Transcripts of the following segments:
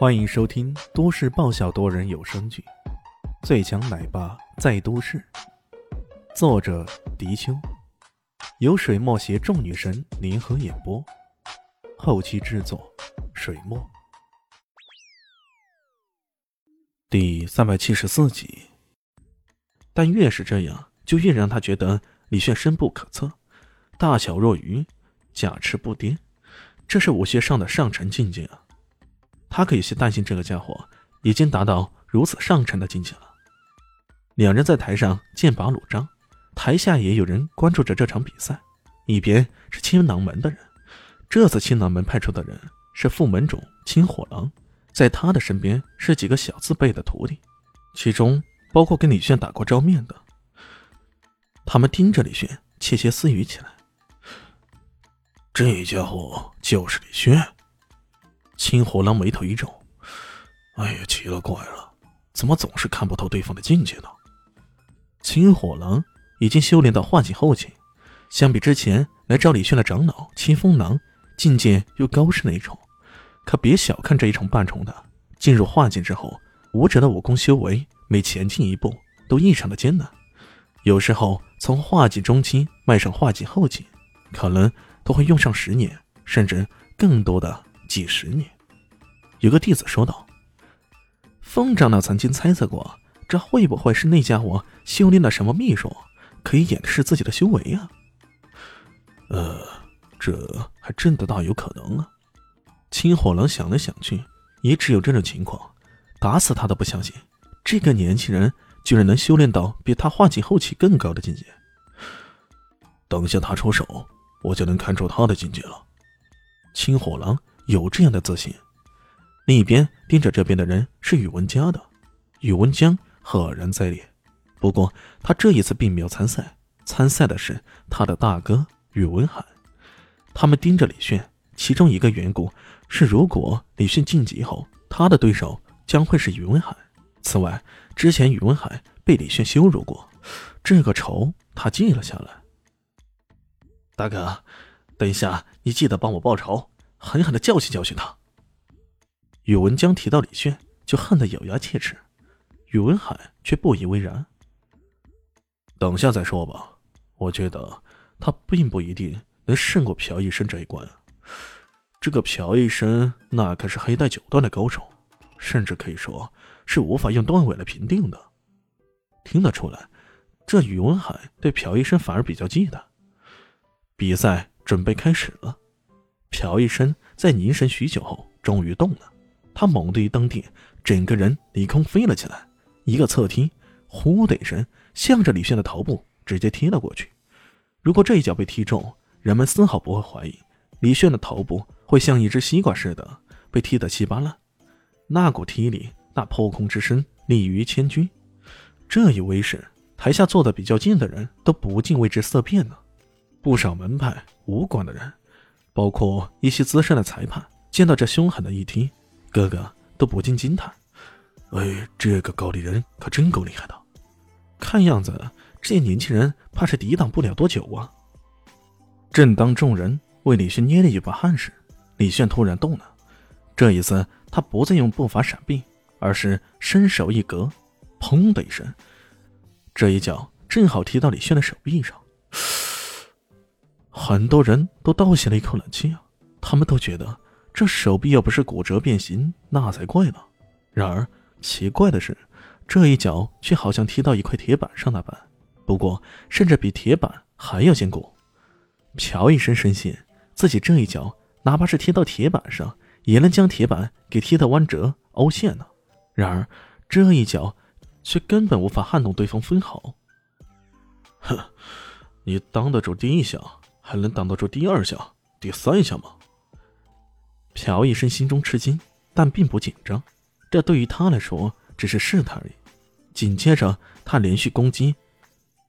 欢迎收听都市爆笑多人有声剧《最强奶爸在都市》，作者：迪秋，由水墨携众女神联合演播，后期制作：水墨。第三百七十四集。但越是这样，就越让他觉得李炫深不可测，大巧若愚，假痴不癫，这是武学上的上乘境界啊！他可有些担心，这个家伙已经达到如此上乘的境界了。两人在台上剑拔弩张，台下也有人关注着这场比赛。一边是青囊门的人，这次青囊门派出的人是副门主青火狼，在他的身边是几个小字辈的徒弟，其中包括跟李炫打过照面的。他们盯着李炫，窃窃私语起来：“这家伙就是李炫。”青火狼眉头一皱：“哎呀，奇了怪了，怎么总是看不透对方的境界呢？”青火狼已经修炼到化境后期，相比之前来找李炫的长老青风狼，境界又高是哪种？可别小看这一重半重的，进入化境之后，武者的武功修为每前进一步都异常的艰难，有时候从化境中期迈上化境后期，可能都会用上十年，甚至更多的。几十年，有个弟子说道：“风长老曾经猜测过，这会不会是那家伙修炼了什么秘术，可以掩饰自己的修为啊？”呃，这还真的大有可能啊！青火狼想来想去，也只有这种情况，打死他都不相信这个年轻人居然能修炼到比他化境后期更高的境界。等下他出手，我就能看出他的境界了。青火狼。有这样的自信。另一边盯着这边的人是宇文家的，宇文江赫然在列。不过他这一次并没有参赛，参赛的是他的大哥宇文海。他们盯着李炫，其中一个缘故是，如果李炫晋级后，他的对手将会是宇文海。此外，之前宇文海被李炫羞辱过，这个仇他记了下来。大哥，等一下你记得帮我报仇。狠狠的教训教训他。宇文江提到李炫，就恨得咬牙切齿。宇文海却不以为然。等下再说吧，我觉得他并不一定能胜过朴医生这一关。这个朴医生那可是黑带九段的高手，甚至可以说是无法用段位来评定的。听得出来，这宇文海对朴医生反而比较忌惮。比赛准备开始了。朴医生在凝神许久后，终于动了。他猛地一蹬地，整个人离空飞了起来，一个侧踢，呼的一声，向着李炫的头部直接踢了过去。如果这一脚被踢中，人们丝毫不会怀疑李炫的头部会像一只西瓜似的被踢得稀巴烂。那股踢力，那破空之声，立于千钧。这一威势，台下坐的比较近的人都不禁为之色变了。不少门派、武馆的人。包括一些资深的裁判，见到这凶狠的一踢，个个都不禁惊叹：“哎，这个高丽人可真够厉害的！看样子这些年轻人怕是抵挡不了多久啊！”正当众人为李炫捏了一把汗时，李炫突然动了。这一次，他不再用步伐闪避，而是伸手一格，砰的一声，这一脚正好踢到李炫的手臂上。很多人都倒吸了一口冷气啊！他们都觉得这手臂要不是骨折变形，那才怪呢。然而奇怪的是，这一脚却好像踢到一块铁板上那般，不过甚至比铁板还要坚固。朴医生深信自己这一脚，哪怕是踢到铁板上，也能将铁板给踢得弯折凹陷呢。然而这一脚却根本无法撼动对方分毫。哼，你当得住第一下？还能挡得住第二下、第三下吗？朴医生心中吃惊，但并不紧张。这对于他来说只是试探而已。紧接着，他连续攻击，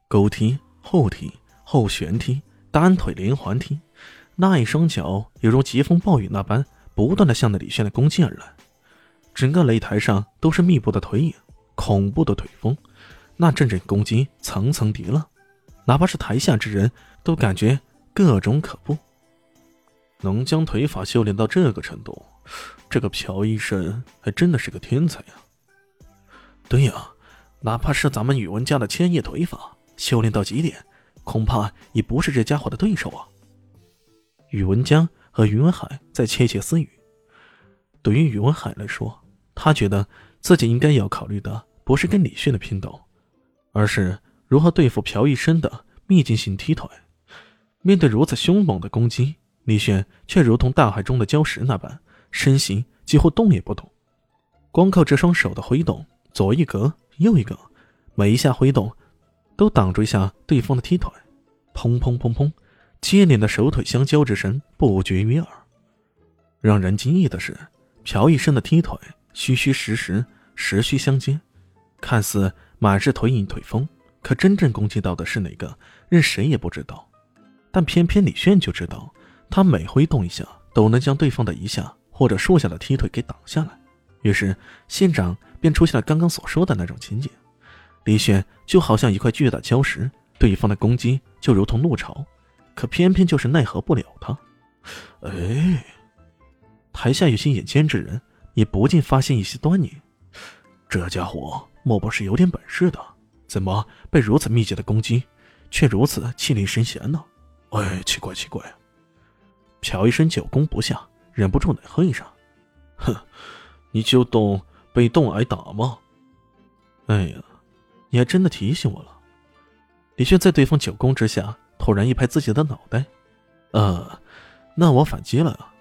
勾踢、后踢、后旋踢、单腿连环踢，那一双脚犹如疾风暴雨那般，不断的向着李炫的攻击而来。整个擂台上都是密布的腿影，恐怖的腿风，那阵阵攻击层层叠了，哪怕是台下之人都感觉。各种可怖，能将腿法修炼到这个程度，这个朴医生还真的是个天才呀！对呀，哪怕是咱们宇文家的千叶腿法，修炼到极点，恐怕也不是这家伙的对手啊。宇文江和宇文海在窃窃私语。对于宇文海来说，他觉得自己应该要考虑的不是跟李炫的拼斗，而是如何对付朴医生的秘境型踢腿。面对如此凶猛的攻击，李炫却如同大海中的礁石那般，身形几乎动也不动，光靠这双手的挥动，左一格，右一格，每一下挥动都挡住一下对方的踢腿，砰砰砰砰。接连的手腿相交之声不绝于耳，让人惊异的是，朴医生的踢腿虚虚实实，实虚相接，看似满是腿影腿风，可真正攻击到的是哪个，任谁也不知道。但偏偏李炫就知道，他每挥动一下，都能将对方的一下或者数下的踢腿给挡下来。于是现场便出现了刚刚所说的那种情景：李炫就好像一块巨大礁石，对方的攻击就如同怒潮。可偏偏就是奈何不了他，哎，台下有些眼尖之人也不禁发现一些端倪。这家伙莫不是有点本事的？怎么被如此密集的攻击，却如此气定神闲呢？哎，奇怪奇怪！朴医生久攻不下，忍不住冷哼一声：“哼，你就懂被动挨打吗？”哎呀，你还真的提醒我了。李炫在对方久攻之下。突然一拍自己的脑袋，呃，那我反击了。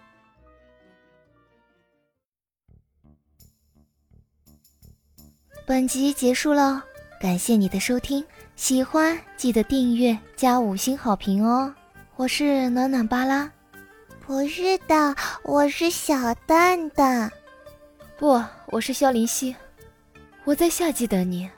本集结束了，感谢你的收听，喜欢记得订阅加五星好评哦。我是暖暖巴拉，不是的，我是小蛋蛋，不，我是萧林希，我在夏季等你。